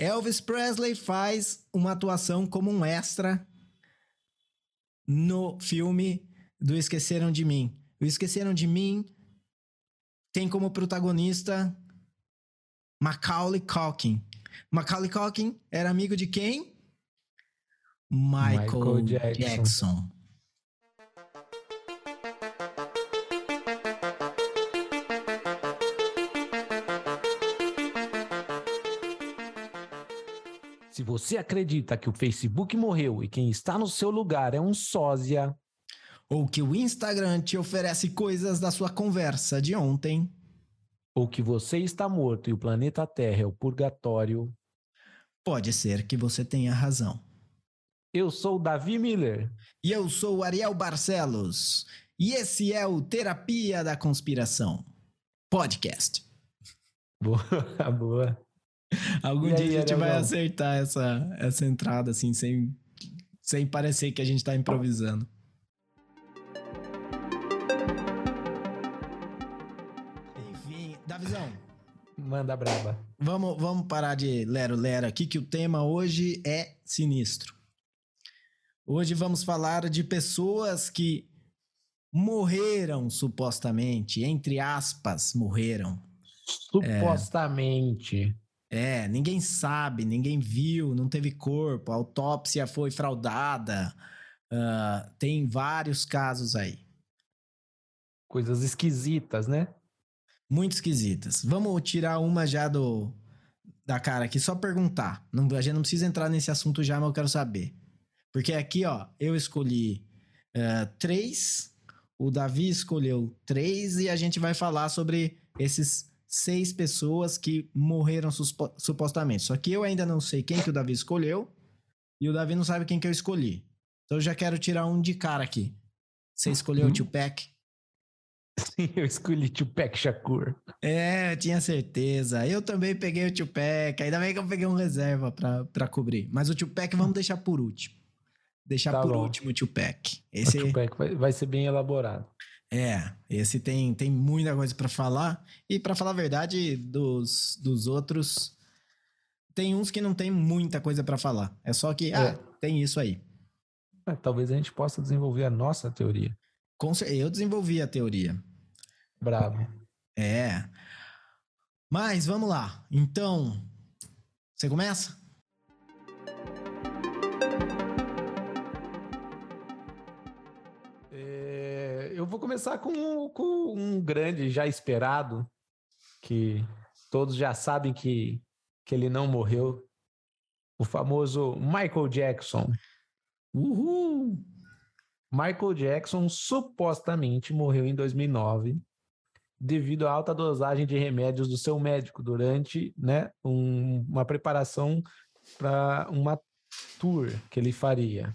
Elvis Presley faz uma atuação como um extra no filme do Esqueceram de Mim. O Esqueceram de Mim tem como protagonista Macaulay Culkin. Macaulay Culkin era amigo de quem? Michael, Michael Jackson. Jackson. Se você acredita que o Facebook morreu e quem está no seu lugar é um sósia. Ou que o Instagram te oferece coisas da sua conversa de ontem. Ou que você está morto e o planeta Terra é o purgatório. Pode ser que você tenha razão. Eu sou o Davi Miller. E eu sou o Ariel Barcelos. E esse é o Terapia da Conspiração Podcast. Boa, boa. Algum e dia aí, a gente vai acertar essa, essa entrada, assim, sem, sem parecer que a gente tá improvisando. Enfim, Davizão. Manda braba. Vamos, vamos parar de lero-lero aqui, que o tema hoje é sinistro. Hoje vamos falar de pessoas que morreram supostamente, entre aspas, morreram. Supostamente. É, ninguém sabe, ninguém viu, não teve corpo, a autópsia foi fraudada. Uh, tem vários casos aí. Coisas esquisitas, né? Muito esquisitas. Vamos tirar uma já do da cara aqui, só perguntar. Não, a gente não precisa entrar nesse assunto já, mas eu quero saber. Porque aqui, ó, eu escolhi uh, três, o Davi escolheu três e a gente vai falar sobre esses seis pessoas que morreram supostamente. Só que eu ainda não sei quem que o Davi escolheu e o Davi não sabe quem que eu escolhi. Então eu já quero tirar um de cara aqui. Você escolheu uhum. o Tupac? Sim, eu escolhi Tupac Shakur. É, eu tinha certeza. Eu também peguei o Tupac. Ainda bem que eu peguei um reserva pra, pra cobrir. Mas o Tupac vamos deixar por último. Deixar tá por bom. último o Tupac. Esse... O Tupac vai, vai ser bem elaborado. É, esse tem, tem muita coisa para falar. E para falar a verdade, dos, dos outros, tem uns que não tem muita coisa para falar. É só que, ah, é. ah, tem isso aí. É, talvez a gente possa desenvolver a nossa teoria. Com, eu desenvolvi a teoria. Bravo. É. Mas vamos lá. Então, você começa? Vou começar com, com um grande já esperado, que todos já sabem que, que ele não morreu. O famoso Michael Jackson. Uhul! Michael Jackson supostamente morreu em 2009 devido à alta dosagem de remédios do seu médico durante né, um, uma preparação para uma tour que ele faria.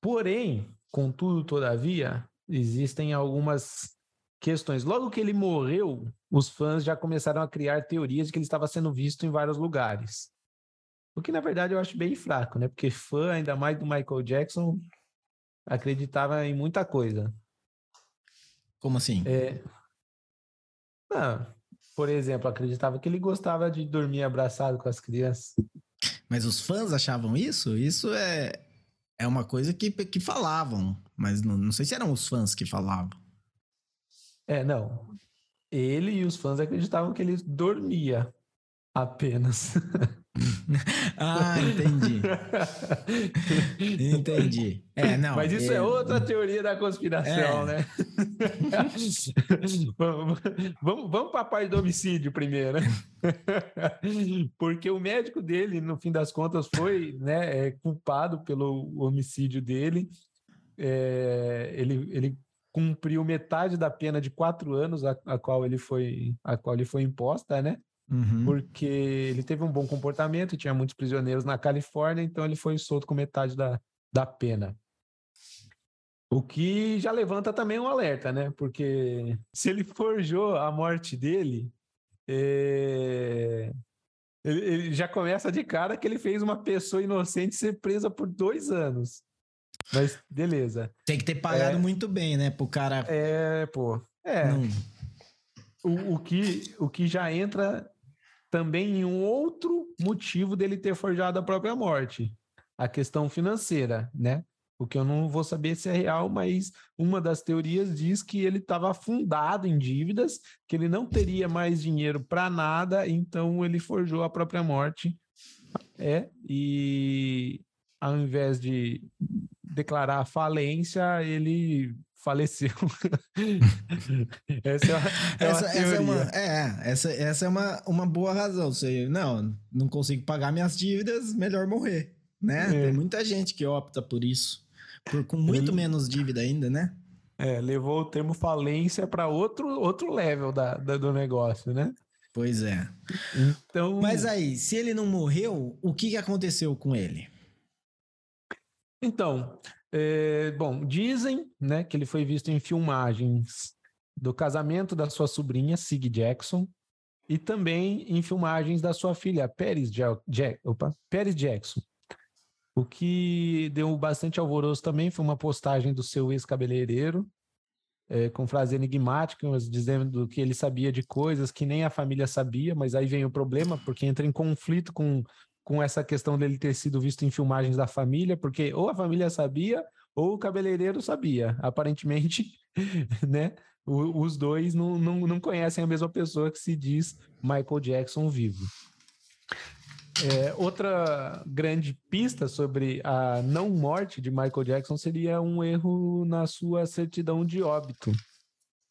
Porém, Contudo, todavia, existem algumas questões. Logo que ele morreu, os fãs já começaram a criar teorias de que ele estava sendo visto em vários lugares. O que, na verdade, eu acho bem fraco, né? Porque fã, ainda mais do Michael Jackson, acreditava em muita coisa. Como assim? É... Ah, por exemplo, acreditava que ele gostava de dormir abraçado com as crianças. Mas os fãs achavam isso? Isso é, é uma coisa que, que falavam, mas não, não sei se eram os fãs que falavam. É, não. Ele e os fãs acreditavam que ele dormia apenas. ah, entendi. entendi. É, não. Mas isso é, é outra teoria da conspiração, é. né? vamos, vamos, vamos para a parte do homicídio primeiro. Porque o médico dele, no fim das contas, foi né, é, culpado pelo homicídio dele. É, ele, ele cumpriu metade da pena de quatro anos a, a, qual ele foi a qual ele foi imposta, né? Uhum. Porque ele teve um bom comportamento, tinha muitos prisioneiros na Califórnia, então ele foi solto com metade da, da pena. O que já levanta também um alerta, né? Porque se ele forjou a morte dele, é... ele, ele, já começa de cara que ele fez uma pessoa inocente ser presa por dois anos. Mas beleza. Tem que ter pagado é... muito bem, né? Pro cara. É, pô. É. Não... O, o, que, o que já entra também em um outro motivo dele ter forjado a própria morte, a questão financeira, né? O que eu não vou saber se é real, mas uma das teorias diz que ele estava afundado em dívidas, que ele não teria mais dinheiro para nada, então ele forjou a própria morte. É, e ao invés de declarar falência, ele faleceu. essa é, uma, é essa, essa, é uma, é, essa, essa é uma, uma boa razão. Você, não, não consigo pagar minhas dívidas, melhor morrer. Né? É. Tem muita gente que opta por isso. Por, com muito Ele... menos dívida ainda, né? É, levou o termo falência para outro, outro level da, da, do negócio, né? Pois é. Então... Mas aí, se ele não morreu, o que aconteceu com ele? Então, é, bom, dizem né, que ele foi visto em filmagens do casamento da sua sobrinha, Sig Jackson, e também em filmagens da sua filha, Paris, Jack, opa, Paris Jackson. O que deu bastante alvoroço também foi uma postagem do seu ex-cabeleireiro, é, com frases enigmáticas, dizendo que ele sabia de coisas que nem a família sabia, mas aí vem o problema, porque entra em conflito com, com essa questão dele ter sido visto em filmagens da família, porque ou a família sabia ou o cabeleireiro sabia. Aparentemente, né? O, os dois não, não, não conhecem a mesma pessoa que se diz Michael Jackson vivo. É, outra grande pista sobre a não morte de Michael Jackson seria um erro na sua certidão de óbito,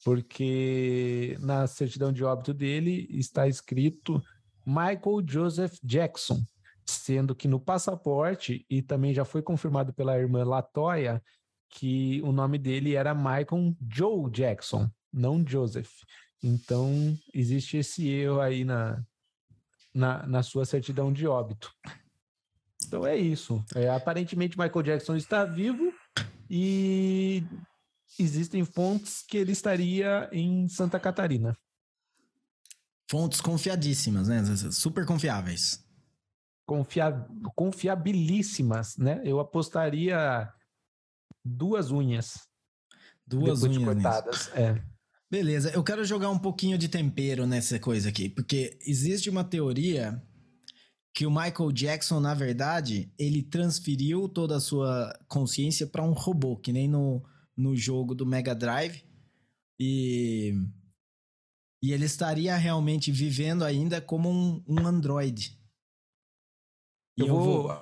porque na certidão de óbito dele está escrito Michael Joseph Jackson, sendo que no passaporte, e também já foi confirmado pela irmã Latoya, que o nome dele era Michael Joe Jackson, não Joseph. Então, existe esse erro aí na, na, na sua certidão de óbito. Então é isso. É, aparentemente Michael Jackson está vivo e existem fontes que ele estaria em Santa Catarina. Fontes confiadíssimas, né? Super confiáveis. Confia... Confiabilíssimas, né? Eu apostaria duas unhas. Duas unhas. cortadas. É. Beleza, eu quero jogar um pouquinho de tempero nessa coisa aqui, porque existe uma teoria que o Michael Jackson, na verdade, ele transferiu toda a sua consciência para um robô, que nem no, no jogo do Mega Drive. E, e ele estaria realmente vivendo ainda como um, um androide. Eu, eu vou... vou...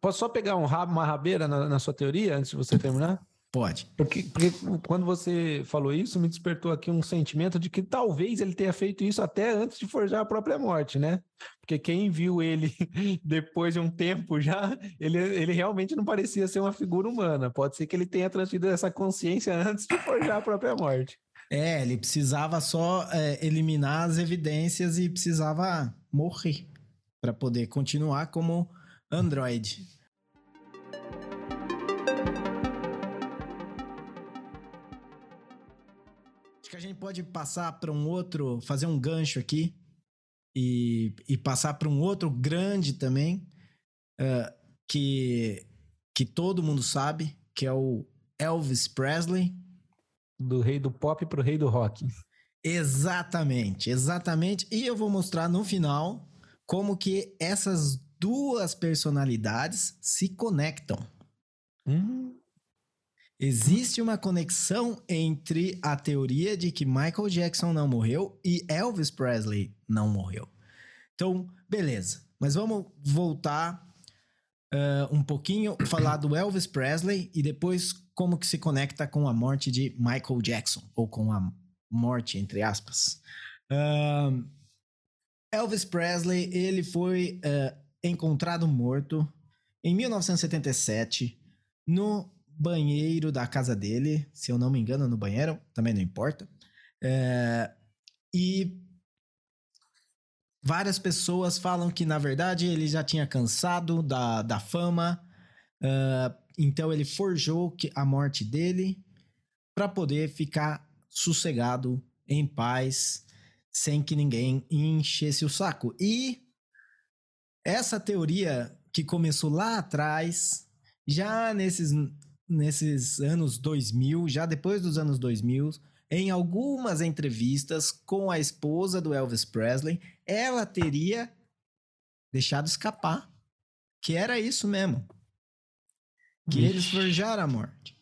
Posso só pegar um rabo, uma rabeira na, na sua teoria antes de você terminar? Pode. Porque, porque quando você falou isso, me despertou aqui um sentimento de que talvez ele tenha feito isso até antes de forjar a própria morte, né? Porque quem viu ele depois de um tempo já, ele, ele realmente não parecia ser uma figura humana. Pode ser que ele tenha transferido essa consciência antes de forjar a própria morte. É, ele precisava só é, eliminar as evidências e precisava morrer para poder continuar como androide. que a gente pode passar para um outro, fazer um gancho aqui e, e passar para um outro grande também, uh, que, que todo mundo sabe, que é o Elvis Presley. Do rei do pop para o rei do rock. Exatamente, exatamente. E eu vou mostrar no final como que essas duas personalidades se conectam. Hum. Existe uma conexão entre a teoria de que Michael Jackson não morreu e Elvis Presley não morreu. Então, beleza. Mas vamos voltar uh, um pouquinho, falar do Elvis Presley e depois como que se conecta com a morte de Michael Jackson, ou com a morte, entre aspas. Uh, Elvis Presley, ele foi uh, encontrado morto em 1977 no banheiro da casa dele, se eu não me engano, no banheiro, também não importa. É, e várias pessoas falam que, na verdade, ele já tinha cansado da, da fama, uh, então ele forjou a morte dele para poder ficar sossegado, em paz, sem que ninguém enchesse o saco. E essa teoria que começou lá atrás, já nesses nesses anos 2000, já depois dos anos 2000, em algumas entrevistas com a esposa do Elvis Presley, ela teria deixado escapar que era isso mesmo. Que Ixi. eles forjaram a morte.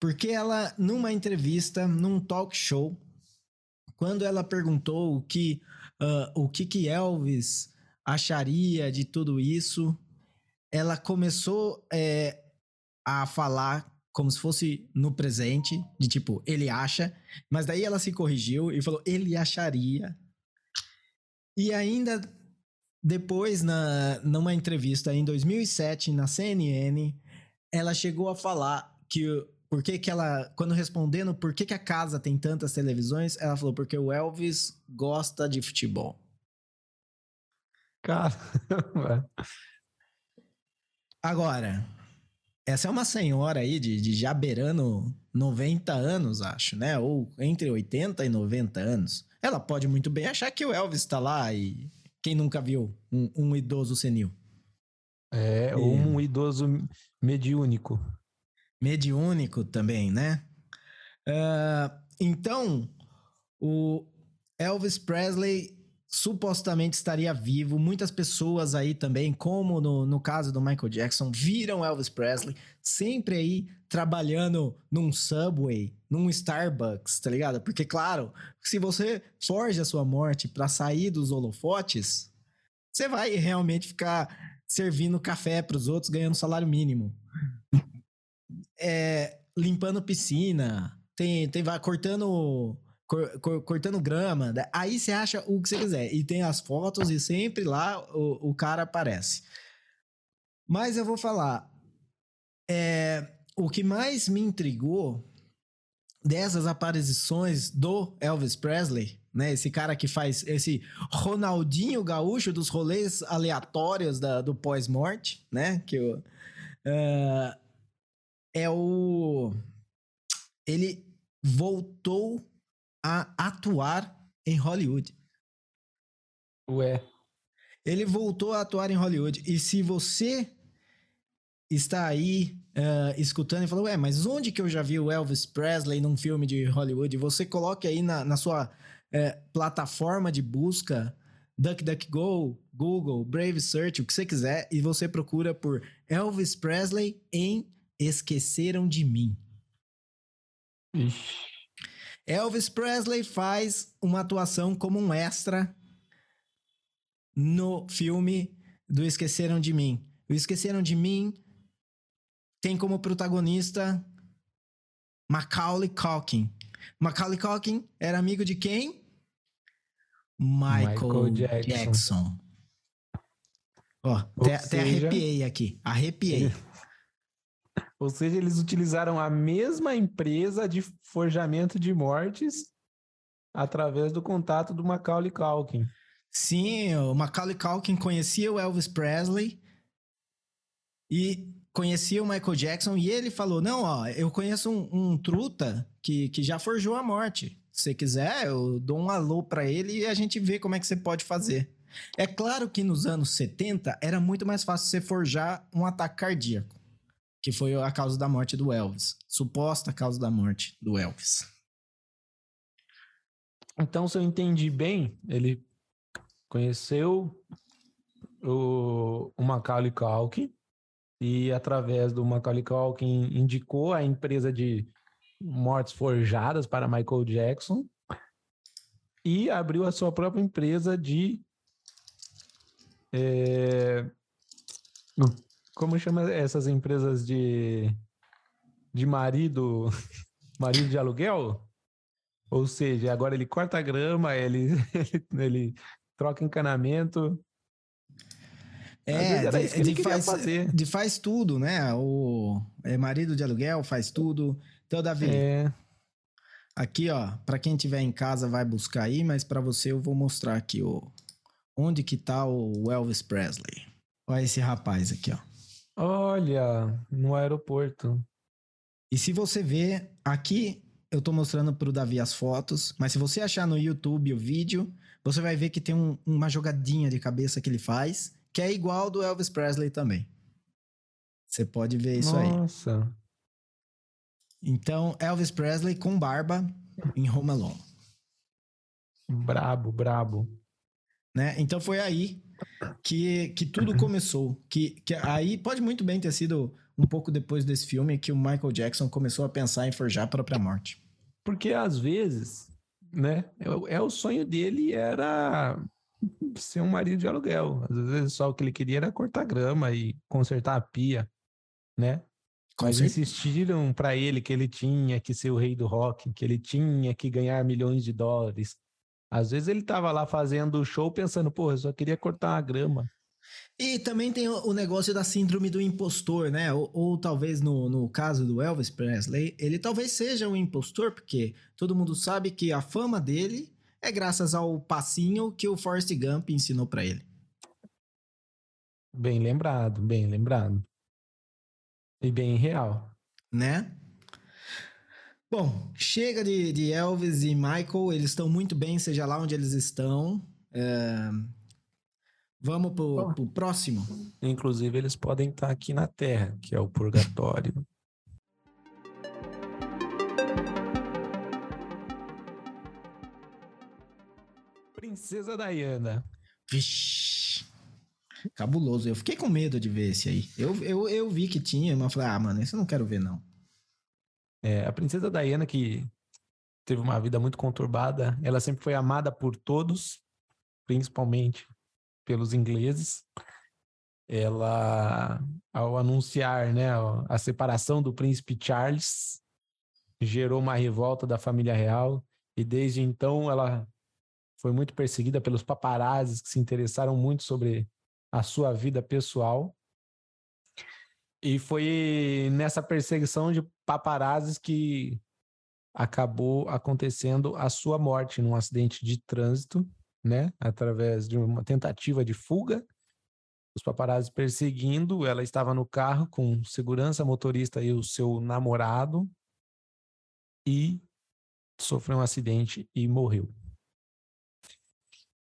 Porque ela, numa entrevista, num talk show, quando ela perguntou o que, uh, o que, que Elvis acharia de tudo isso, ela começou é, a falar como se fosse no presente, de tipo, ele acha, mas daí ela se corrigiu e falou, ele acharia. E ainda depois, na, numa entrevista em 2007 na CNN, ela chegou a falar que por que, que ela, quando respondendo por que, que a casa tem tantas televisões, ela falou porque o Elvis gosta de futebol. Caramba. Agora, essa é uma senhora aí de, de já beirando 90 anos, acho, né? Ou entre 80 e 90 anos. Ela pode muito bem achar que o Elvis tá lá e quem nunca viu um, um idoso senil? É, ou um idoso mediúnico. Mediúnico também, né? Uh, então, o Elvis Presley supostamente estaria vivo. Muitas pessoas aí também, como no, no caso do Michael Jackson, viram Elvis Presley sempre aí trabalhando num Subway, num Starbucks, tá ligado? Porque, claro, se você forja a sua morte para sair dos holofotes, você vai realmente ficar servindo café para os outros ganhando salário mínimo. É, limpando piscina, tem, tem vai cortando cor, cor, cortando grama. Né? Aí você acha o que você quiser. E tem as fotos e sempre lá o, o cara aparece. Mas eu vou falar. É, o que mais me intrigou dessas aparições do Elvis Presley, né? Esse cara que faz esse Ronaldinho Gaúcho dos rolês aleatórios da, do pós-morte, né? Que eu, uh, é o ele voltou a atuar em Hollywood. Ué. Ele voltou a atuar em Hollywood. E se você está aí uh, escutando e falou, ué, mas onde que eu já vi o Elvis Presley num filme de Hollywood? Você coloque aí na, na sua uh, plataforma de busca DuckDuckGo, Google, Brave Search, o que você quiser, e você procura por Elvis Presley em Esqueceram de Mim. Ixi. Elvis Presley faz uma atuação como um extra no filme do Esqueceram de Mim. O Esqueceram de Mim tem como protagonista Macaulay Culkin. Macaulay Culkin era amigo de quem? Michael, Michael Jackson. Jackson. Ó, até, seja... até arrepiei aqui. Arrepiei. Ou seja, eles utilizaram a mesma empresa de forjamento de mortes através do contato do Macaulay Culkin. Sim, o Macaulay Culkin conhecia o Elvis Presley e conhecia o Michael Jackson e ele falou: Não, ó, eu conheço um, um truta que, que já forjou a morte. Se você quiser, eu dou um alô para ele e a gente vê como é que você pode fazer. É claro que nos anos 70 era muito mais fácil você forjar um ataque cardíaco que foi a causa da morte do Elvis. Suposta causa da morte do Elvis. Então, se eu entendi bem, ele conheceu o, o Macaulay Culkin e através do Macaulay Culkin indicou a empresa de mortes forjadas para Michael Jackson e abriu a sua própria empresa de é, como chama essas empresas de, de marido, marido de aluguel? Ou seja, agora ele corta a grama, ele, ele, ele troca encanamento. É, de, de faz, de faz tudo, né? O é, marido de aluguel faz tudo. Então, Davi, é. aqui, ó, para quem tiver em casa vai buscar aí, mas para você eu vou mostrar aqui o onde que tá o Elvis Presley. Olha esse rapaz aqui, ó. Olha, no aeroporto. E se você ver, aqui eu tô mostrando pro Davi as fotos, mas se você achar no YouTube o vídeo, você vai ver que tem um, uma jogadinha de cabeça que ele faz, que é igual do Elvis Presley também. Você pode ver isso Nossa. aí. Nossa. Então, Elvis Presley com barba, em Home Alone. Brabo, brabo. Né? Então foi aí que, que tudo começou. Que, que aí pode muito bem ter sido um pouco depois desse filme que o Michael Jackson começou a pensar em forjar a própria morte. Porque às vezes, né, é, é o sonho dele era ser um marido de aluguel. Às vezes só o que ele queria era cortar grama e consertar a pia, né? Com Mas certeza. insistiram para ele que ele tinha que ser o rei do rock, que ele tinha que ganhar milhões de dólares. Às vezes ele tava lá fazendo o show pensando, pô, eu só queria cortar a grama. E também tem o, negócio da síndrome do impostor, né? Ou, ou, talvez no, no caso do Elvis Presley, ele talvez seja um impostor, porque todo mundo sabe que a fama dele é graças ao passinho que o Forrest Gump ensinou para ele. Bem lembrado, bem lembrado. E bem real. Né? Bom, chega de, de Elvis e Michael, eles estão muito bem, seja lá onde eles estão. É... Vamos pro, pro próximo. Inclusive, eles podem estar aqui na Terra, que é o purgatório. Princesa Diana. Vixe. Cabuloso. Eu fiquei com medo de ver esse aí. Eu, eu, eu vi que tinha, mas falei, ah, mano, esse eu não quero ver, não. É, a princesa Diana, que teve uma vida muito conturbada, ela sempre foi amada por todos, principalmente pelos ingleses. Ela, ao anunciar né, a separação do príncipe Charles, gerou uma revolta da família real e desde então ela foi muito perseguida pelos paparazzis que se interessaram muito sobre a sua vida pessoal. E foi nessa perseguição de paparazzis que acabou acontecendo a sua morte num acidente de trânsito né? Através de uma tentativa de fuga. Os paparazzi perseguindo, ela estava no carro com segurança, motorista e o seu namorado e sofreu um acidente e morreu.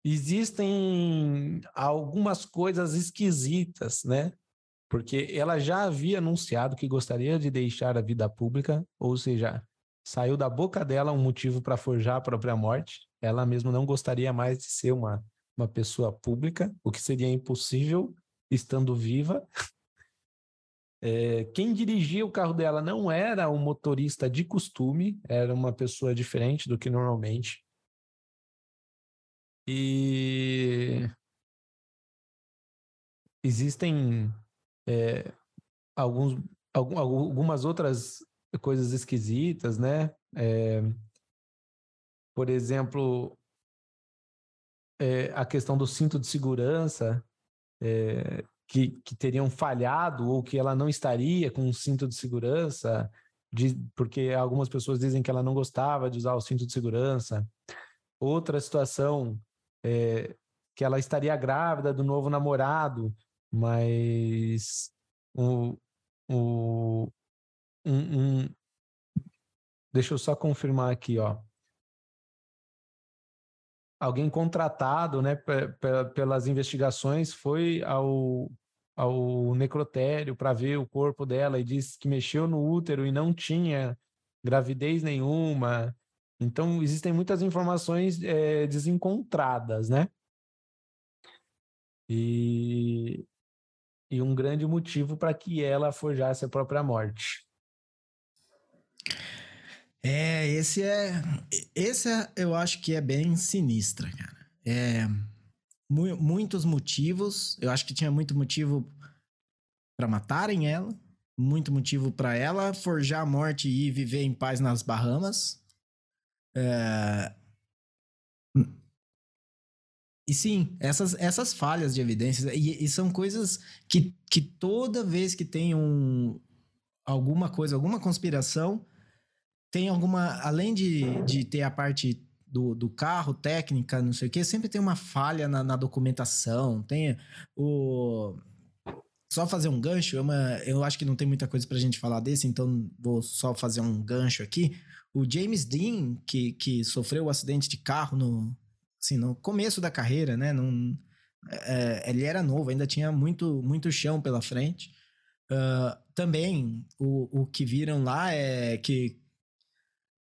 Existem algumas coisas esquisitas, né? Porque ela já havia anunciado que gostaria de deixar a vida pública, ou seja, saiu da boca dela um motivo para forjar a própria morte. Ela mesma não gostaria mais de ser uma, uma pessoa pública, o que seria impossível estando viva. É, quem dirigia o carro dela não era um motorista de costume, era uma pessoa diferente do que normalmente. E existem é, alguns, algumas outras coisas esquisitas, né? É, por exemplo, é, a questão do cinto de segurança, é, que, que teriam falhado ou que ela não estaria com um cinto de segurança, de, porque algumas pessoas dizem que ela não gostava de usar o cinto de segurança. Outra situação é que ela estaria grávida do novo namorado, mas o, o, um, um, deixa eu só confirmar aqui, ó. Alguém contratado, né, pelas investigações foi ao, ao necrotério para ver o corpo dela e disse que mexeu no útero e não tinha gravidez nenhuma. Então, existem muitas informações é, desencontradas, né? E, e um grande motivo para que ela forjasse a própria morte. É, esse é. Esse é, eu acho que é bem sinistra, cara. É. Mu muitos motivos. Eu acho que tinha muito motivo para matarem ela. Muito motivo para ela forjar a morte e viver em paz nas Bahamas. É... E sim, essas, essas falhas de evidências, e, e, são coisas que, que toda vez que tem um, alguma coisa, alguma conspiração, tem alguma. Além de, de ter a parte do, do carro, técnica, não sei o quê, sempre tem uma falha na, na documentação. Tem o. Só fazer um gancho, é uma, eu acho que não tem muita coisa pra gente falar desse, então vou só fazer um gancho aqui. O James Dean, que, que sofreu o um acidente de carro no, assim, no começo da carreira, né? Num, é, ele era novo, ainda tinha muito, muito chão pela frente. Uh, também o, o que viram lá é que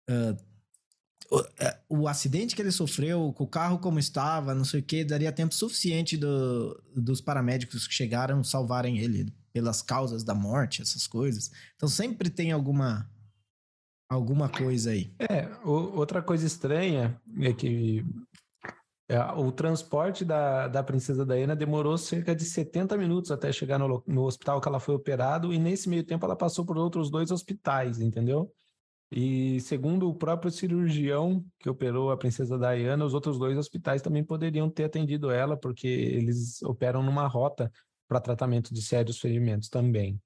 Uh, o, é, o, acidente que ele sofreu, com o carro como estava, não sei o que, daria tempo suficiente do, dos paramédicos que chegaram salvarem ele pelas causas da morte, essas coisas. Então sempre tem alguma alguma coisa aí. É, o, outra coisa estranha é que o transporte da, da princesa Diana demorou cerca de 70 minutos até chegar no, no hospital que ela foi operado e nesse meio tempo ela passou por outros dois hospitais, entendeu? E segundo o próprio cirurgião que operou a princesa Diana, os outros dois hospitais também poderiam ter atendido ela, porque eles operam numa rota para tratamento de sérios ferimentos também.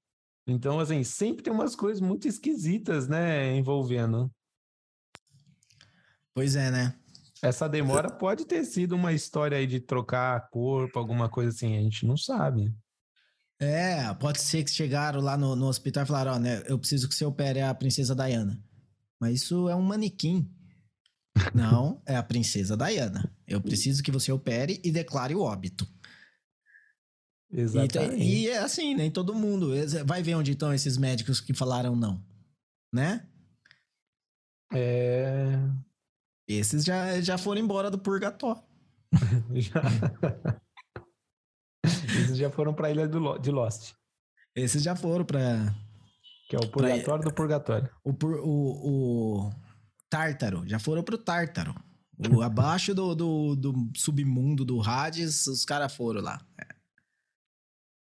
Então, assim, sempre tem umas coisas muito esquisitas, né, envolvendo. Pois é, né? Essa demora pode ter sido uma história aí de trocar corpo, alguma coisa assim, a gente não sabe. É, pode ser que chegaram lá no, no hospital e falaram, ó, né, eu preciso que você opere a princesa Diana. Mas isso é um manequim. Não, é a princesa Diana. Eu preciso que você opere e declare o óbito. Exatamente. E, e é assim, nem todo mundo. Vai ver onde estão esses médicos que falaram não, né? É... Esses já, já foram embora do purgatório. já. Esses já foram para a ilha do, de Lost. Esses já foram para que é o purgatório pra... do purgatório. O, o, o Tártaro. Já foram pro Tártaro. O, abaixo do, do, do, submundo do Hades, os caras foram lá.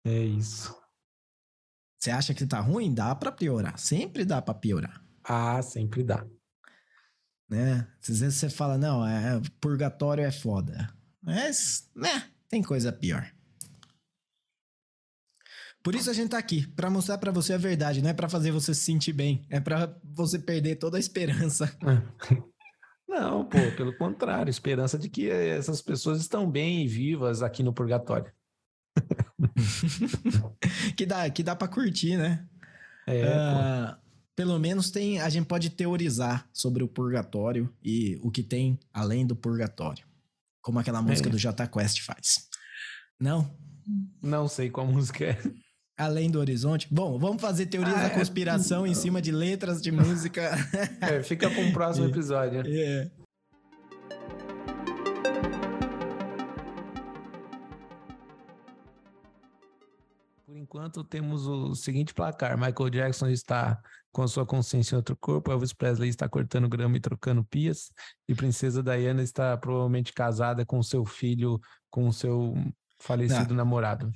É. é isso. Você acha que tá ruim? Dá pra piorar. Sempre dá pra piorar. Ah, sempre dá. Né? Às vezes você fala, não, é, purgatório é foda. Mas, né, tem coisa pior. Por isso a gente tá aqui, para mostrar para você a verdade, não é para fazer você se sentir bem, é para você perder toda a esperança. Não, pô, pelo contrário, esperança de que essas pessoas estão bem e vivas aqui no purgatório. que dá, que dá para curtir, né? É, uh, pelo menos tem, a gente pode teorizar sobre o purgatório e o que tem além do purgatório, como aquela música é. do J Quest faz. Não? Não sei qual música é. Além do horizonte. Bom, vamos fazer teorias ah, da é. conspiração é... em cima de letras de música. É, fica para um próximo episódio. É. enquanto, temos o seguinte placar: Michael Jackson está com sua consciência em outro corpo, Elvis Presley está cortando grama e trocando pias, e Princesa Diana está provavelmente casada com seu filho, com seu falecido Não. namorado.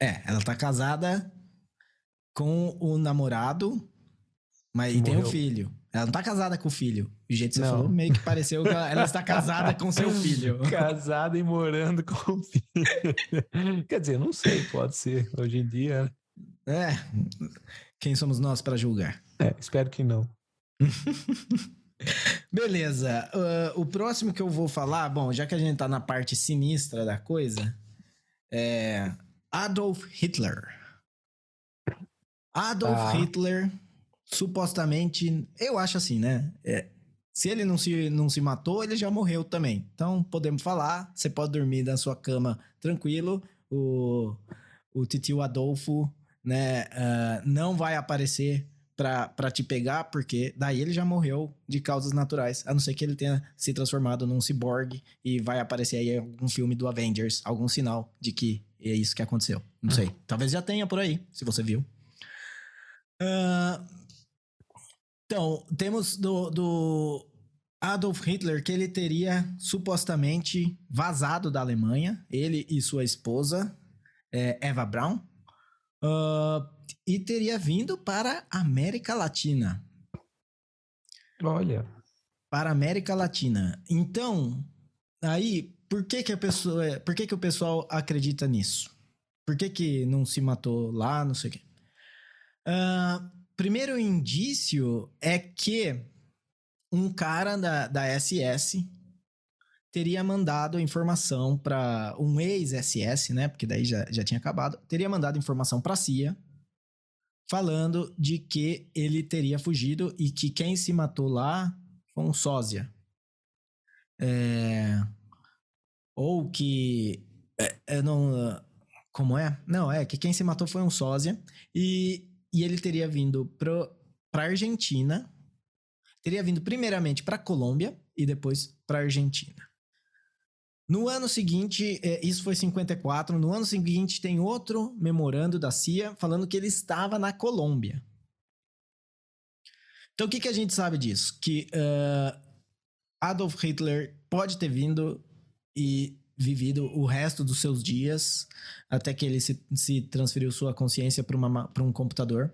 É, ela tá casada com o namorado, mas tem um filho. Ela não tá casada com o filho. O jeito que você não. falou, meio que pareceu que ela, está casada com seu filho. casada e morando com o filho. Quer dizer, não sei, pode ser. Hoje em dia. É. Quem somos nós para julgar? É, espero que não. Beleza. Uh, o próximo que eu vou falar, bom, já que a gente tá na parte sinistra da coisa, é Adolf Hitler. Adolf ah. Hitler, supostamente, eu acho assim, né? É, se ele não se, não se matou, ele já morreu também. Então, podemos falar. Você pode dormir na sua cama tranquilo. O, o titio Adolfo, né? Uh, não vai aparecer para te pegar, porque daí ele já morreu de causas naturais. A não ser que ele tenha se transformado num ciborgue e vai aparecer aí algum filme do Avengers, algum sinal de que é isso que aconteceu. Não sei. Talvez já tenha por aí, se você viu. Uh, então, temos do, do Adolf Hitler que ele teria supostamente vazado da Alemanha, ele e sua esposa, é, Eva Braun, uh, e teria vindo para a América Latina. Olha. Para a América Latina. Então, aí por que, que a pessoa. Por que, que o pessoal acredita nisso? Por que, que não se matou lá, não sei o quê? Uh, primeiro indício é que um cara da, da SS teria mandado informação para um ex-SS, né? Porque daí já, já tinha acabado. Teria mandado informação para a CIA falando de que ele teria fugido e que quem se matou lá foi um sósia. É, ou que. É, é, não. Como é? Não, é que quem se matou foi um sósia. E, e ele teria vindo pro, pra Argentina. teria vindo primeiramente para Colômbia e depois para Argentina. No ano seguinte, é, isso foi 54, no ano seguinte tem outro memorando da CIA falando que ele estava na Colômbia. Então o que, que a gente sabe disso? Que uh, Adolf Hitler pode ter vindo e vivido o resto dos seus dias até que ele se, se transferiu sua consciência para um computador.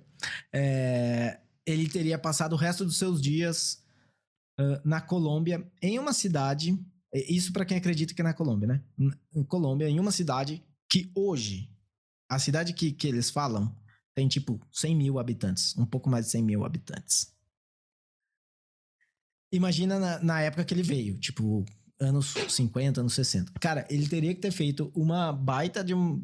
É, ele teria passado o resto dos seus dias uh, na Colômbia, em uma cidade. Isso para quem acredita que é na Colômbia, né? Em Colômbia, em uma cidade que hoje, a cidade que, que eles falam, tem tipo 100 mil habitantes, um pouco mais de 100 mil habitantes. Imagina na, na época que ele veio, tipo, anos 50, anos 60. Cara, ele teria que ter feito uma baita de um.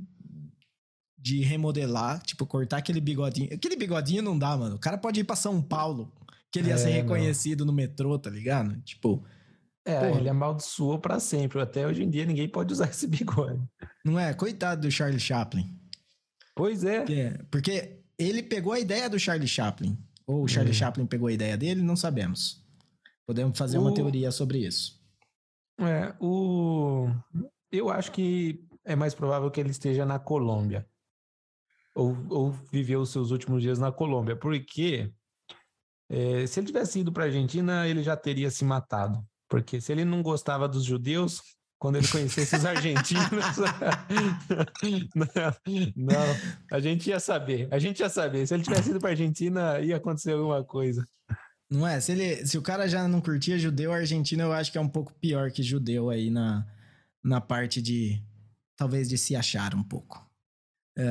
De remodelar, tipo, cortar aquele bigodinho. Aquele bigodinho não dá, mano. O cara pode ir pra São Paulo, que ele ia é, ser reconhecido não. no metrô, tá ligado? Tipo. É, porra. ele amaldiçoou para sempre. Até hoje em dia ninguém pode usar esse bigode. Não é? Coitado do Charlie Chaplin. Pois é. é porque ele pegou a ideia do Charlie Chaplin. Ou o Charlie hum. Chaplin pegou a ideia dele, não sabemos. Podemos fazer o... uma teoria sobre isso. É, o... eu acho que é mais provável que ele esteja na Colômbia. Ou, ou viveu os seus últimos dias na Colômbia. Porque é, se ele tivesse ido para a Argentina, ele já teria se matado. Porque se ele não gostava dos judeus, quando ele conhecesse os argentinos. não, não, a gente ia saber. A gente ia saber. Se ele tivesse ido para Argentina, ia acontecer alguma coisa. Não é? Se, ele, se o cara já não curtia judeu, argentino eu acho que é um pouco pior que judeu aí na, na parte de. Talvez de se achar um pouco. É,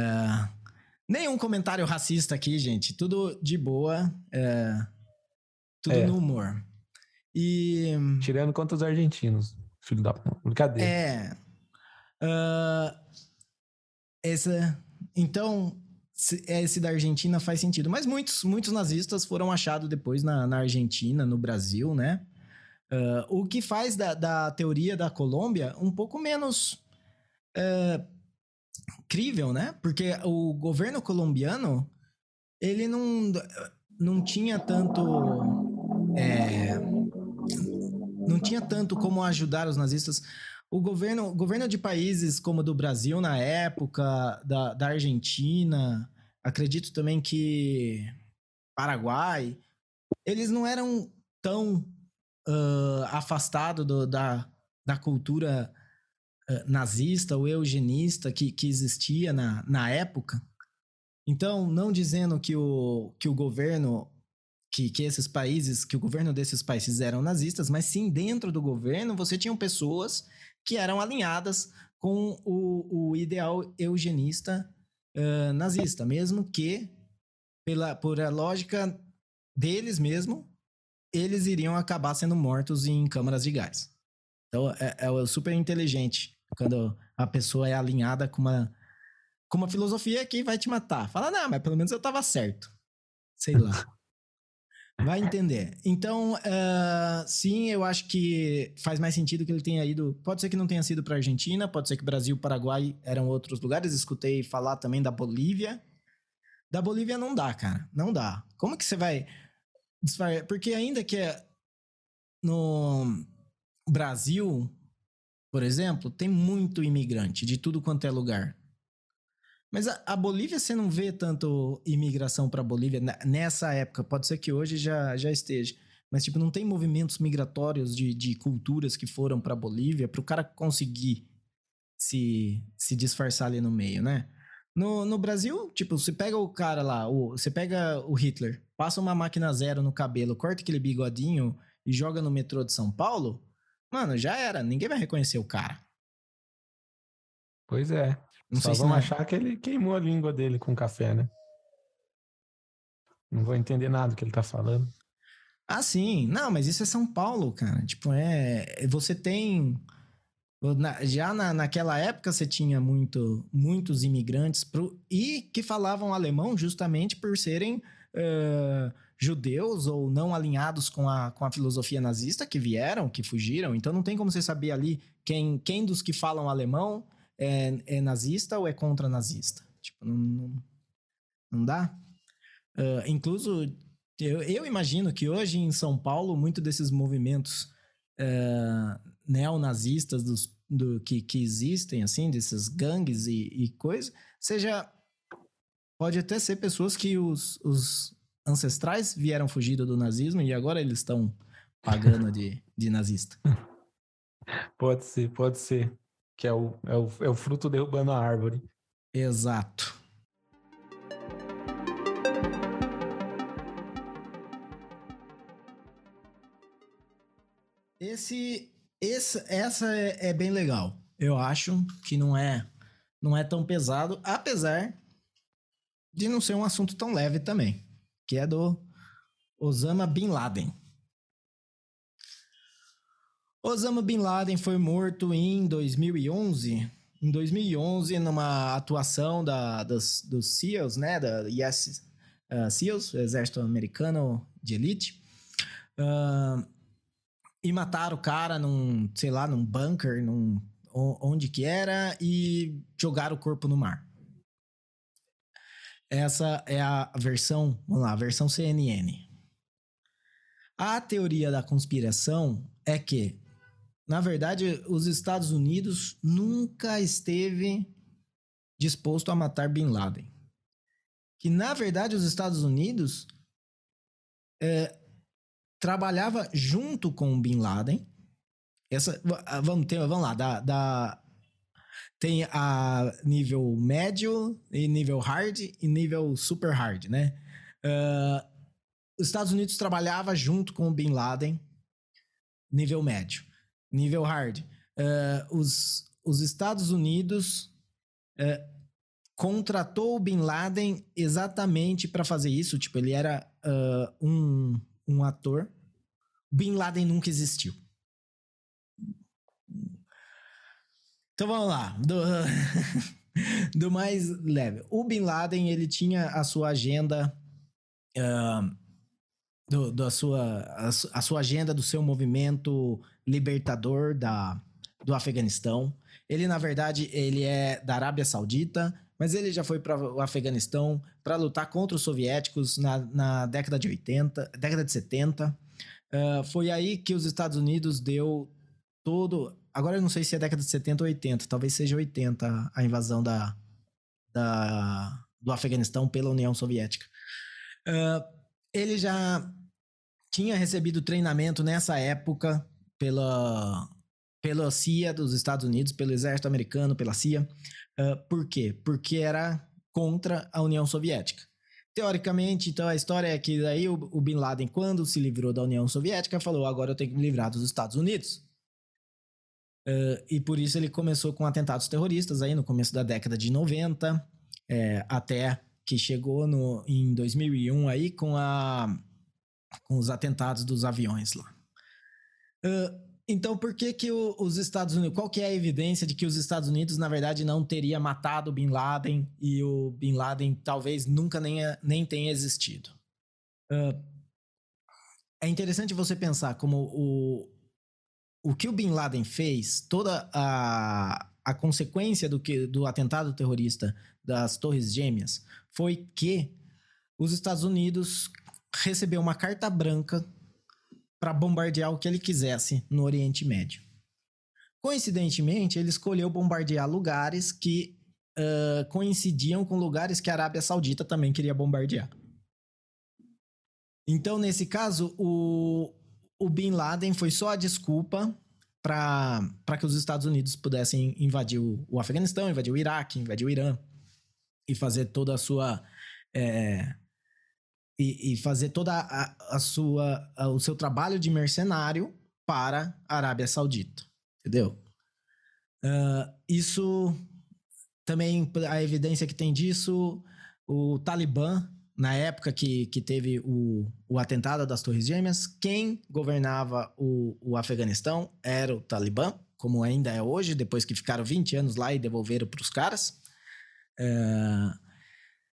nenhum comentário racista aqui, gente. Tudo de boa. É, tudo é. no humor. E. Tirando contra os argentinos, filho da. Brincadeira. É. Uh, essa. Então, esse da Argentina faz sentido. Mas muitos, muitos nazistas foram achados depois na, na Argentina, no Brasil, né? Uh, o que faz da, da, teoria da Colômbia um pouco menos uh, crível, né? Porque o governo colombiano, ele não, não tinha tanto... É, não tinha tanto como ajudar os nazistas o governo, o governo de países como do Brasil na época, da, da Argentina, acredito também que Paraguai, eles não eram tão uh, afastados da, da cultura uh, nazista ou eugenista que, que existia na, na época. Então, não dizendo que o, que o governo, que, que esses países, que o governo desses países eram nazistas, mas sim dentro do governo você tinha pessoas que eram alinhadas com o, o ideal eugenista uh, nazista, mesmo que, pela, por a lógica deles mesmo, eles iriam acabar sendo mortos em câmaras de gás. Então é, é super inteligente quando a pessoa é alinhada com uma, com uma filosofia que vai te matar. Fala, não, mas pelo menos eu tava certo. Sei lá. Vai entender. Então, uh, sim, eu acho que faz mais sentido que ele tenha ido. Pode ser que não tenha sido para Argentina, pode ser que Brasil, Paraguai eram outros lugares. Escutei falar também da Bolívia. Da Bolívia não dá, cara. Não dá. Como que você vai. Porque ainda que é no Brasil, por exemplo, tem muito imigrante de tudo quanto é lugar. Mas a, a, Bolívia, você não vê tanto imigração para Bolívia nessa época. Pode ser que hoje já, já esteja. Mas, tipo, não tem movimentos migratórios de, de culturas que foram para Bolívia para o cara conseguir se, se disfarçar ali no meio, né? No, no Brasil, tipo, você pega o cara lá, o, você pega o Hitler, passa uma máquina zero no cabelo, corta aquele bigodinho e joga no metrô de São Paulo, mano, já era. Ninguém vai reconhecer o cara. Pois é. Não Só vão achar que ele queimou a língua dele com café, né? Não vou entender nada do que ele tá falando. Ah, sim. Não, mas isso é São Paulo, cara. Tipo, é. Você tem. Já na, naquela época você tinha muito, muitos imigrantes pro, e que falavam alemão justamente por serem uh, judeus ou não alinhados com a, com a filosofia nazista que vieram, que fugiram. Então não tem como você saber ali quem, quem dos que falam alemão é, é nazista ou é contra nazista? Tipo, não, não, não dá? Uh, incluso, Eu, eu imagino que hoje em São Paulo, muito desses movimentos é, neonazistas dos, do, que, que existem, assim, desses gangues e, e coisa, seja. Pode até ser pessoas que os, os ancestrais vieram fugindo do nazismo e agora eles estão pagando de, de nazista. Pode ser, pode ser. Que é o, é o, é o fruto derrubando a árvore. Exato. Esse, esse, essa é, é, bem legal. Eu acho que não é, não é tão pesado, apesar de não ser um assunto tão leve também, que é do Osama Bin Laden. Osama Bin Laden foi morto em 2011. Em 2011, numa atuação da, dos, dos SEALs, né? Da Yes uh, SEALs, Exército Americano de Elite. Uh, e mataram o cara num, sei lá, num bunker, num, onde que era, e jogaram o corpo no mar. Essa é a versão, vamos lá, a versão CNN. A teoria da conspiração é que na verdade, os Estados Unidos nunca esteve disposto a matar Bin Laden. Que, na verdade, os Estados Unidos é, trabalhava junto com Bin Laden. Essa, vamos, ter, vamos lá, da, da, tem a nível médio, e nível hard e nível super hard, né? Uh, os Estados Unidos trabalhava junto com o Bin Laden, nível médio. Nível hard. Uh, os, os Estados Unidos uh, contratou o Bin Laden exatamente para fazer isso. Tipo, ele era uh, um, um ator. Bin Laden nunca existiu. Então vamos lá. Do, do mais leve. O Bin Laden, ele tinha a sua agenda. Uh, do, da sua, a, a, sua agenda do seu movimento libertador da, do Afeganistão. Ele, na verdade, ele é da Arábia Saudita, mas ele já foi para o Afeganistão para lutar contra os soviéticos na, na década de 80, década de 70. Uh, ah, foi aí que os Estados Unidos deu todo. Agora eu não sei se é década de 70 ou 80, talvez seja 80 a invasão da, da, do Afeganistão pela União Soviética. Uh, ele já tinha recebido treinamento nessa época pela, pela CIA dos Estados Unidos, pelo exército americano, pela CIA. Uh, por quê? Porque era contra a União Soviética. Teoricamente, então a história é que daí o, o Bin Laden, quando se livrou da União Soviética, falou: agora eu tenho que me livrar dos Estados Unidos. Uh, e por isso ele começou com atentados terroristas aí no começo da década de 90, é, até que chegou no, em 2001 aí com, a, com os atentados dos aviões lá. Então, por que que os Estados Unidos... Qual que é a evidência de que os Estados Unidos, na verdade, não teria matado Bin Laden e o Bin Laden talvez nunca nem, nem tenha existido? Uh, é interessante você pensar como o, o que o Bin Laden fez, toda a, a consequência do, que, do atentado terrorista das Torres Gêmeas foi que os Estados Unidos recebeu uma carta branca para bombardear o que ele quisesse no Oriente Médio. Coincidentemente, ele escolheu bombardear lugares que uh, coincidiam com lugares que a Arábia Saudita também queria bombardear. Então, nesse caso, o, o Bin Laden foi só a desculpa para que os Estados Unidos pudessem invadir o, o Afeganistão, invadir o Iraque, invadir o Irã e fazer toda a sua é, e, e, fazer toda a, a sua a, o seu trabalho de mercenário para a Arábia Saudita, entendeu? Uh, isso também a evidência que tem disso, o Talibã na época que, que teve o, o atentado das Torres Gêmeas, quem governava o, o Afeganistão era o Talibã, como ainda é hoje, depois que ficaram 20 anos lá e devolveram para os caras. É,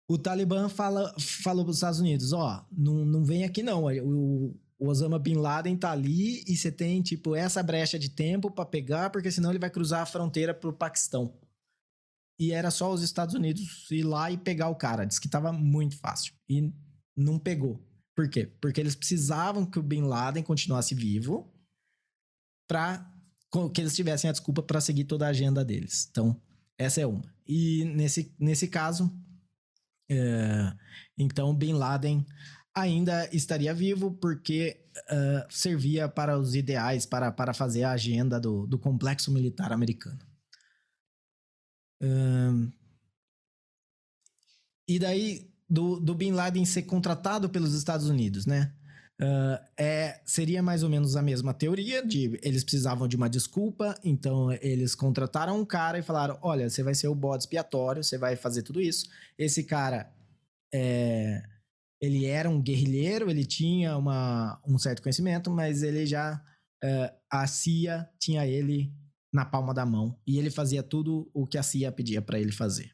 o Talibã fala, falou para os Estados Unidos: ó, não, não vem aqui não. O, o Osama Bin Laden tá ali e você tem, tipo, essa brecha de tempo para pegar, porque senão ele vai cruzar a fronteira para o Paquistão e era só os Estados Unidos ir lá e pegar o cara. Diz que tava muito fácil. E não pegou. Por quê? Porque eles precisavam que o Bin Laden continuasse vivo para que eles tivessem a desculpa para seguir toda a agenda deles. Então, essa é uma. E nesse, nesse caso, é, então Bin Laden ainda estaria vivo porque uh, servia para os ideais, para, para fazer a agenda do, do complexo militar americano. Uh, e daí, do, do Bin Laden ser contratado pelos Estados Unidos, né? Uh, é, seria mais ou menos a mesma teoria de eles precisavam de uma desculpa, então eles contrataram um cara e falaram: olha, você vai ser o bode expiatório, você vai fazer tudo isso. Esse cara é, ele era um guerrilheiro, ele tinha uma, um certo conhecimento, mas ele já. Uh, a CIA tinha ele na palma da mão e ele fazia tudo o que a CIA pedia para ele fazer.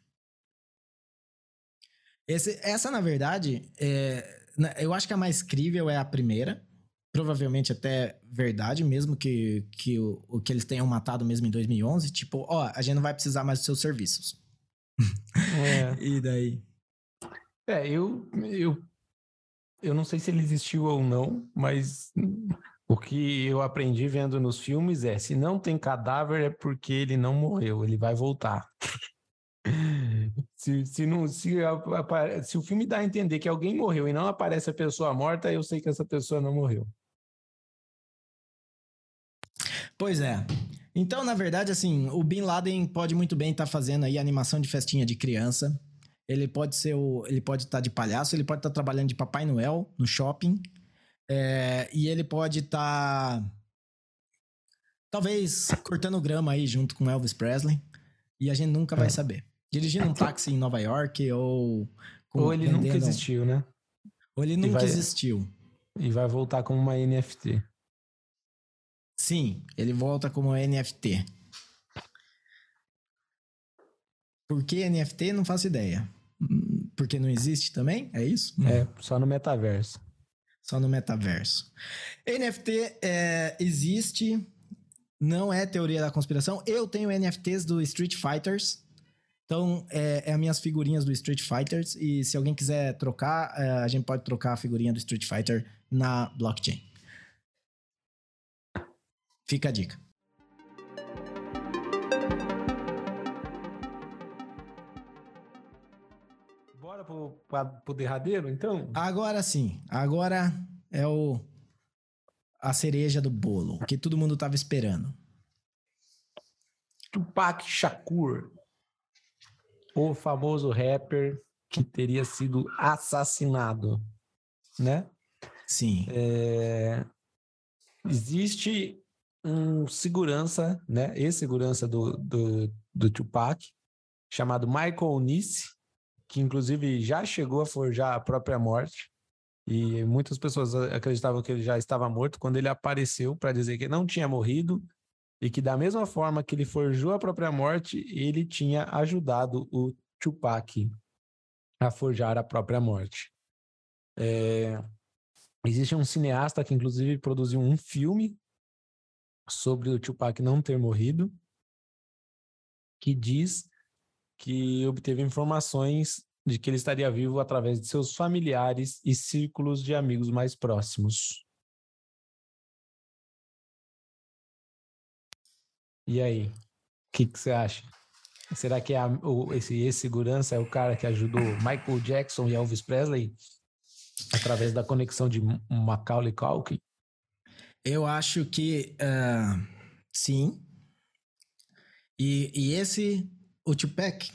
Esse, essa, na verdade, é, eu acho que a mais crível é a primeira. Provavelmente até verdade, mesmo que, que o, o que eles tenham matado mesmo em 2011. Tipo, ó, a gente não vai precisar mais dos seus serviços. É. e daí? É, eu, eu eu não sei se ele existiu ou não, mas o que eu aprendi vendo nos filmes é: se não tem cadáver é porque ele não morreu, ele vai voltar. Se, se, não, se, se o filme dá a entender que alguém morreu e não aparece a pessoa morta, eu sei que essa pessoa não morreu. Pois é. Então, na verdade, assim, o Bin Laden pode muito bem estar tá fazendo aí animação de festinha de criança. Ele pode ser o. Ele pode estar tá de palhaço, ele pode estar tá trabalhando de Papai Noel no shopping. É, e ele pode estar. Tá, talvez cortando grama aí junto com Elvis Presley. E a gente nunca é. vai saber. Dirigindo um táxi em Nova York ou. ou ele vendendo... nunca existiu, né? Ou ele nunca vai... existiu. E vai voltar como uma NFT. Sim, ele volta como NFT. Por que NFT? Não faço ideia. Porque não existe também? É isso? É, só no metaverso. Só no metaverso. NFT é, existe, não é teoria da conspiração. Eu tenho NFTs do Street Fighters. Então, é, é as minhas figurinhas do Street Fighters. E se alguém quiser trocar, é, a gente pode trocar a figurinha do Street Fighter na blockchain. Fica a dica. para o derradeiro, então? Agora sim. Agora é o a cereja do bolo, que todo mundo tava esperando. Tupac Shakur, o famoso rapper que teria sido assassinado, né? Sim. É... Existe um segurança, né? Ex-segurança do, do, do Tupac, chamado Michael Nice, que inclusive já chegou a forjar a própria morte. E muitas pessoas acreditavam que ele já estava morto quando ele apareceu para dizer que não tinha morrido e que da mesma forma que ele forjou a própria morte, ele tinha ajudado o Tupac a forjar a própria morte. É... Existe um cineasta que inclusive produziu um filme sobre o Tupac não ter morrido, que diz que obteve informações de que ele estaria vivo através de seus familiares e círculos de amigos mais próximos. E aí, o que, que você acha? Será que é a, o, esse ex-segurança é o cara que ajudou Michael Jackson e Elvis Presley através da conexão de Macaulay Culkin? Eu acho que uh, sim. E, e esse o Tupac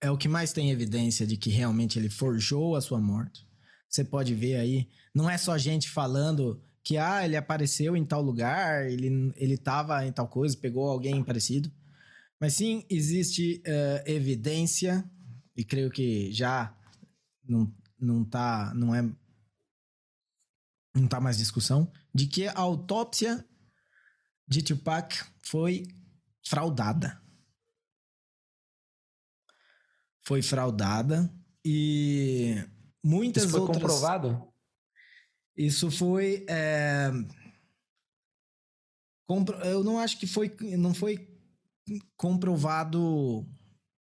é o que mais tem evidência de que realmente ele forjou a sua morte. Você pode ver aí, não é só gente falando que ah, ele apareceu em tal lugar, ele ele estava em tal coisa, pegou alguém parecido. Mas sim, existe uh, evidência e creio que já não não tá, não é não tá mais discussão de que a autópsia de Tupac foi fraudada foi fraudada e muitas Isso foi outras... comprovado? Isso foi... É... Eu não acho que foi... Não foi comprovado...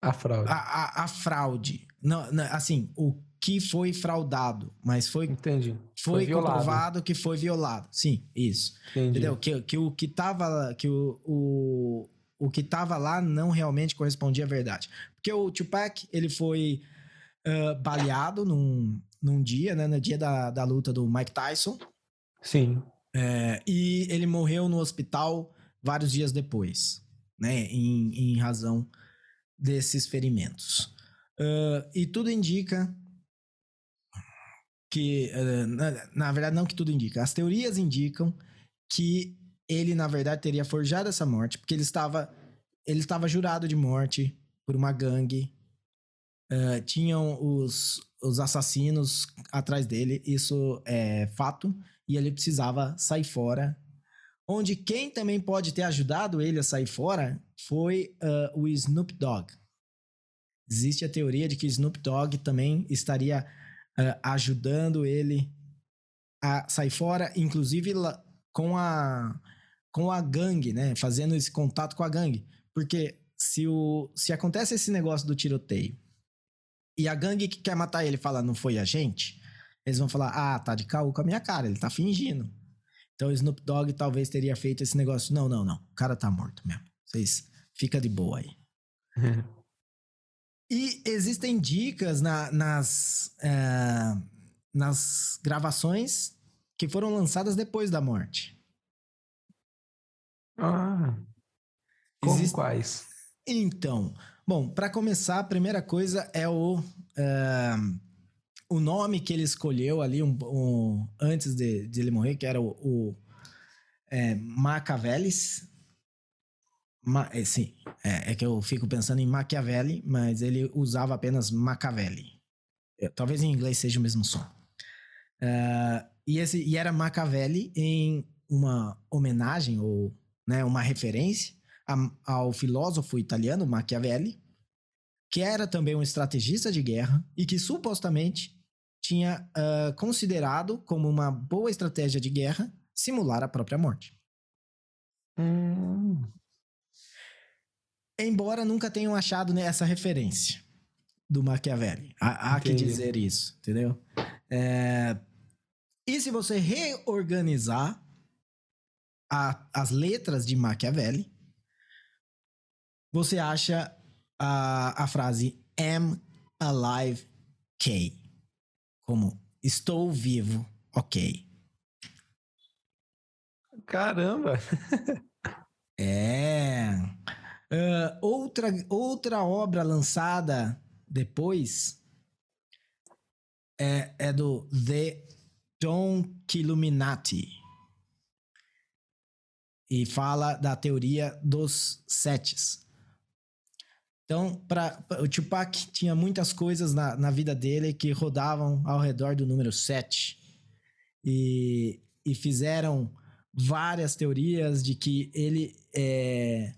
A fraude. A, a, a fraude. Não, não, assim, o que foi fraudado, mas foi, Entendi. foi, violado. comprovado que foi violado. Sim, isso. Entendi. Entendeu? Que, que o que tava, que o, o, o que tava lá não realmente correspondia à verdade. Porque o Tupac, ele foi ah, baleado num, num dia, né? No dia da, da luta do Mike Tyson. Sim. É, e ele morreu no hospital vários dias depois, né? Em, em razão desses ferimentos. Ah, e tudo indica que, ah, na, na verdade, não que tudo indica, as teorias indicam que ele, na verdade, teria forjado essa morte, porque ele estava, ele estava jurado de morte por uma gangue. Ah, tinham os, os assassinos atrás dele, isso é fato e ele precisava sair fora. Onde quem também pode ter ajudado ele a sair fora foi ah, o Snoop Dogg. Existe a teoria de que Snoop Dogg também estaria ah, ajudando ele a sair fora, inclusive com a com a gangue, né? Fazendo esse contato com a gangue. Porque se, o, se acontece esse negócio do tiroteio e a gangue que quer matar ele fala, não foi a gente, eles vão falar, ah, tá de caô com a minha cara, ele tá fingindo. Então o Snoop Dogg talvez teria feito esse negócio. Não, não, não. O cara tá morto mesmo. Vocês fica de boa aí. E existem dicas na- nas, eh, nas gravações que foram lançadas depois da morte. ah, como Existe- quais? Então, bom, para começar, a primeira coisa é o eh, o nome que ele escolheu ali um, um- antes de, de ele morrer, que era o, o é, Machiavellis. Ma, é, sim, é, é que eu fico pensando em Machiavelli, mas ele usava apenas Machiavelli. É, talvez em inglês seja o mesmo som. Eh, e, esse, e era Machiavelli em uma homenagem ou né, uma referência a- ao filósofo italiano Machiavelli, que era também um estrategista de guerra e que supostamente tinha ah, considerado como uma boa estratégia de guerra simular a própria morte. Hum, Embora nunca tenham achado né, essa referência do Machiavelli. Há, há que dizer isso, entendeu? É, E se você reorganizar a- as letras de Machiavelli, você acha a, a frase Am alive K. Como estou vivo, ok. caramba! É. Ah, outra, outra obra lançada depois é, é do The Don Illuminati. E fala da teoria dos setes. Então, pra, o Tupac tinha muitas coisas na, na vida dele que rodavam ao redor do número 7. E, e fizeram várias teorias de que ele é.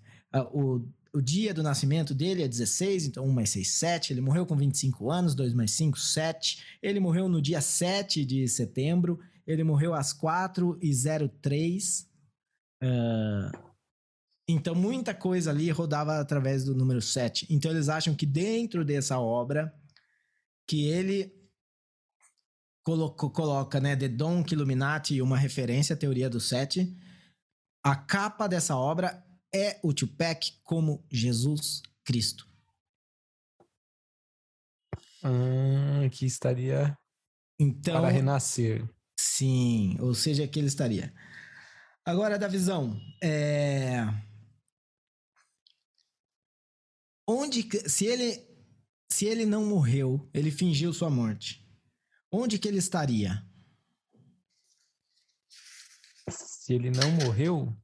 o, o dia do nascimento dele é 16, então 1 mais 6, 7. Ele morreu com 25 anos, 2 mais 5, 7. Ele morreu no dia 7 de setembro. Ele morreu às 4 e 03. Ah, então, muita coisa ali rodava através do número 7. Então, eles acham que dentro dessa obra, que ele colocou, coloca, né, The Don Illuminati, uma referência à teoria do 7. A capa dessa obra é o Tupac como Jesus Cristo. Hum, que estaria Então, para renascer. sim, ou seja, que ele estaria. Agora, da visão, é... onde, se ele, se ele não morreu, ele fingiu sua morte, onde que ele estaria? Se ele não morreu,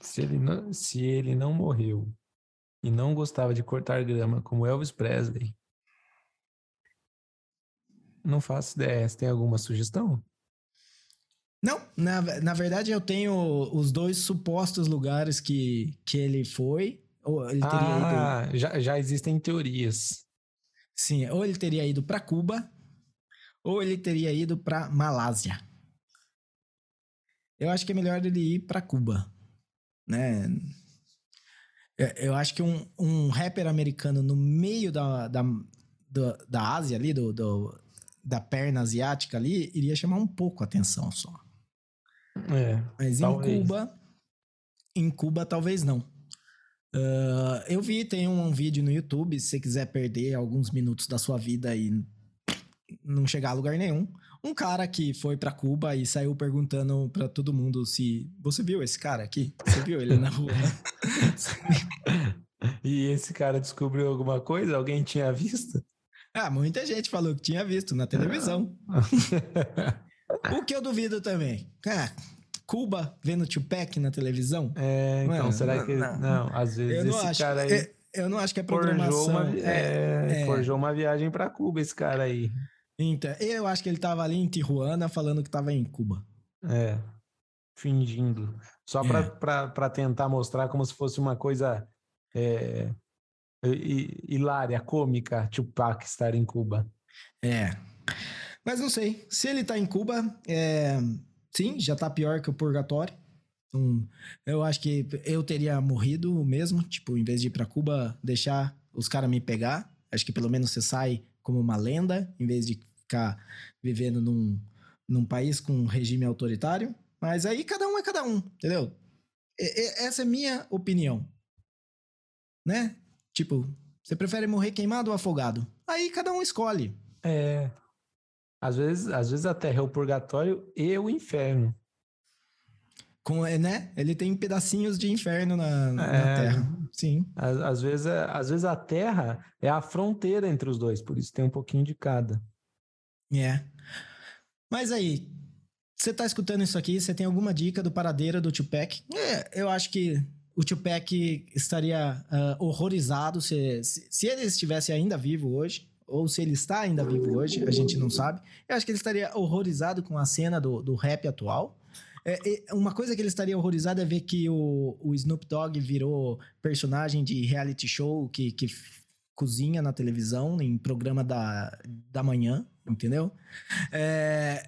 se ele não, se ele não morreu e não gostava de cortar grama como Elvis Presley, não faço ideia. Você tem alguma sugestão? Não, na, na verdade eu tenho os dois supostos lugares que, que ele foi. Ou ele teria ido. Ah, já, já existem teorias. Sim, ou ele teria ido para Cuba, ou ele teria ido para Malásia. Eu acho que é melhor ele ir para Cuba, né? Eu- acho que um, um rapper americano no meio da, da, do, da Ásia ali, do, do, da perna asiática ali, iria chamar um pouco a atenção só. É, Mas Talvez. em Cuba, em Cuba talvez não. Ah, eu vi, tem um, um vídeo no YouTube, se você quiser perder alguns minutos da sua vida e não chegar a lugar nenhum. Um cara que foi pra Cuba e saiu perguntando pra todo mundo se você viu esse cara aqui? Você viu ele na rua? E esse cara descobriu alguma coisa? Alguém tinha visto? ah, muita gente falou que tinha visto na televisão. O que eu duvido também. Cara, Cuba vendo Tupac na televisão? É, então, Mano, será não, que. não. Não, às vezes Eu não esse acho. cara aí é- eu não acho que é forjou programação. uma, vi- é, é, é. forjou uma viagem pra Cuba, esse cara aí. Então, eu acho que ele tava ali em Tijuana falando que tava em Cuba. É, fingindo. Só É. pra tentar mostrar como se fosse uma coisa é, hi- hilária, cômica, Tupac estar em Cuba. É. Mas não sei. Se ele tá em Cuba, é... sim, já tá pior que o purgatório. Então, eu acho que eu teria morrido mesmo. Tipo, em vez de ir pra Cuba, deixar os caras me pegar. Acho que pelo menos você sai como uma lenda, em vez de ficar vivendo num, num país com um regime autoritário. Mas aí cada um é cada um, entendeu? E- e- essa é minha opinião. Né? Tipo, você prefere morrer queimado ou afogado? Aí cada um escolhe. É. Às vezes, às vezes a Terra é o purgatório e o inferno. Com, é, né? Ele tem pedacinhos de inferno na, na É. Terra. Sim. Às, às vezes, é- às vezes a Terra é a fronteira entre os dois, por isso tem um pouquinho de cada. É. Mas aí, você tá escutando isso aqui, você tem alguma dica do paradeiro do Tupac? É, eu acho que o Tupac estaria ah, horrorizado se, se, se ele estivesse ainda vivo hoje, ou se ele está ainda vivo hoje, a gente não sabe. Eu acho que ele estaria horrorizado com a cena do, do rap atual. É, é, uma coisa que ele estaria horrorizado é ver que o, o Snoop Dogg virou personagem de reality show que, que cozinha na televisão, em programa da, da manhã, entendeu? É,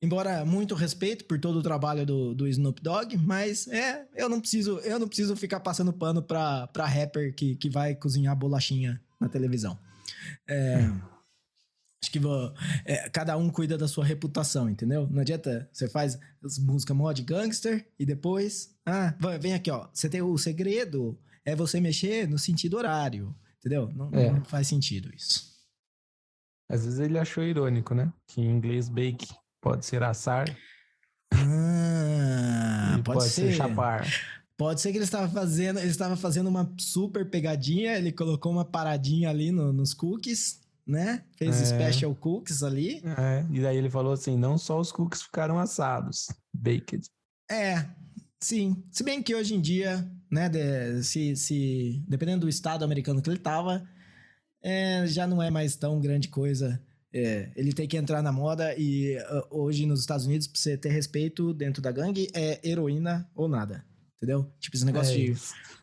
Embora muito respeito por todo o trabalho do, do Snoop Dogg, mas é, eu não preciso, eu não preciso ficar passando pano pra rapper que, que vai cozinhar bolachinha na televisão. É, acho que vou, é, cada um cuida da sua reputação, entendeu? Não adianta você faz as músicas mod gangster e depois, ah, vem aqui, ó, você tem o segredo é você mexer no sentido horário, entendeu? Não, É. não faz sentido isso. Às vezes ele achou irônico, né? Que em inglês bake pode ser assar Ah, e pode, ser. chapar. Pode ser que ele estava fazendo, ele estava fazendo uma super pegadinha, ele colocou uma paradinha ali no- nos cookies, né? Fez É. special cookies ali. É, e daí ele falou assim: não só os cookies ficaram assados, baked. É, sim. Se bem que hoje em dia, né, de- se, se dependendo do estado americano que ele tava, é, já não é mais tão grande coisa. É, ele tem que entrar na moda e ah, hoje nos Estados Unidos, pra você ter respeito dentro da gangue, é heroína ou nada. Entendeu? Tipo, esse negócio É de.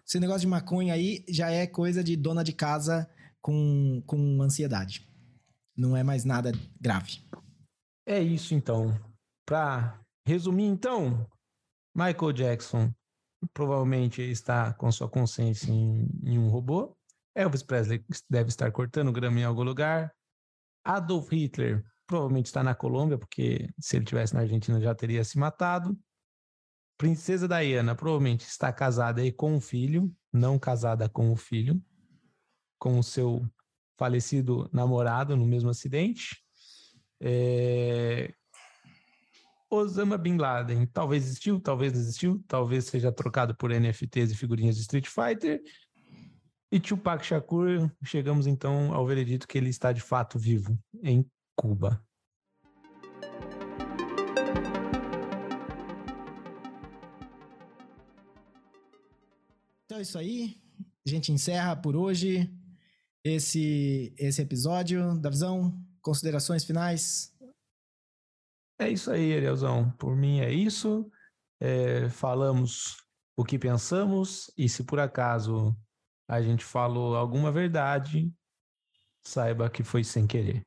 Esse negócio de maconha aí já é coisa de dona de casa com, com ansiedade. Não é mais nada grave. É isso então. Pra resumir, então, Michael Jackson provavelmente está com sua consciência em, em um robô. Elvis Presley deve estar cortando grama em algum lugar. Adolf Hitler provavelmente está na Colômbia, porque se ele tivesse na Argentina já teria se matado. Princesa Diana provavelmente está casada aí com o filho, não casada com o filho, com o seu falecido namorado no mesmo acidente. É, Osama Bin Laden talvez existiu, talvez não existiu, talvez seja trocado por NFTs e figurinhas de Street Fighter. E Tupac Shakur, chegamos então ao veredito que ele está de fato vivo em Cuba. Então é isso aí. A gente encerra por hoje esse, esse episódio da visão. Considerações finais. É isso aí, Arielzão. Por mim é isso. É, falamos o que pensamos e se por acaso a gente falou alguma verdade, saiba que foi sem querer.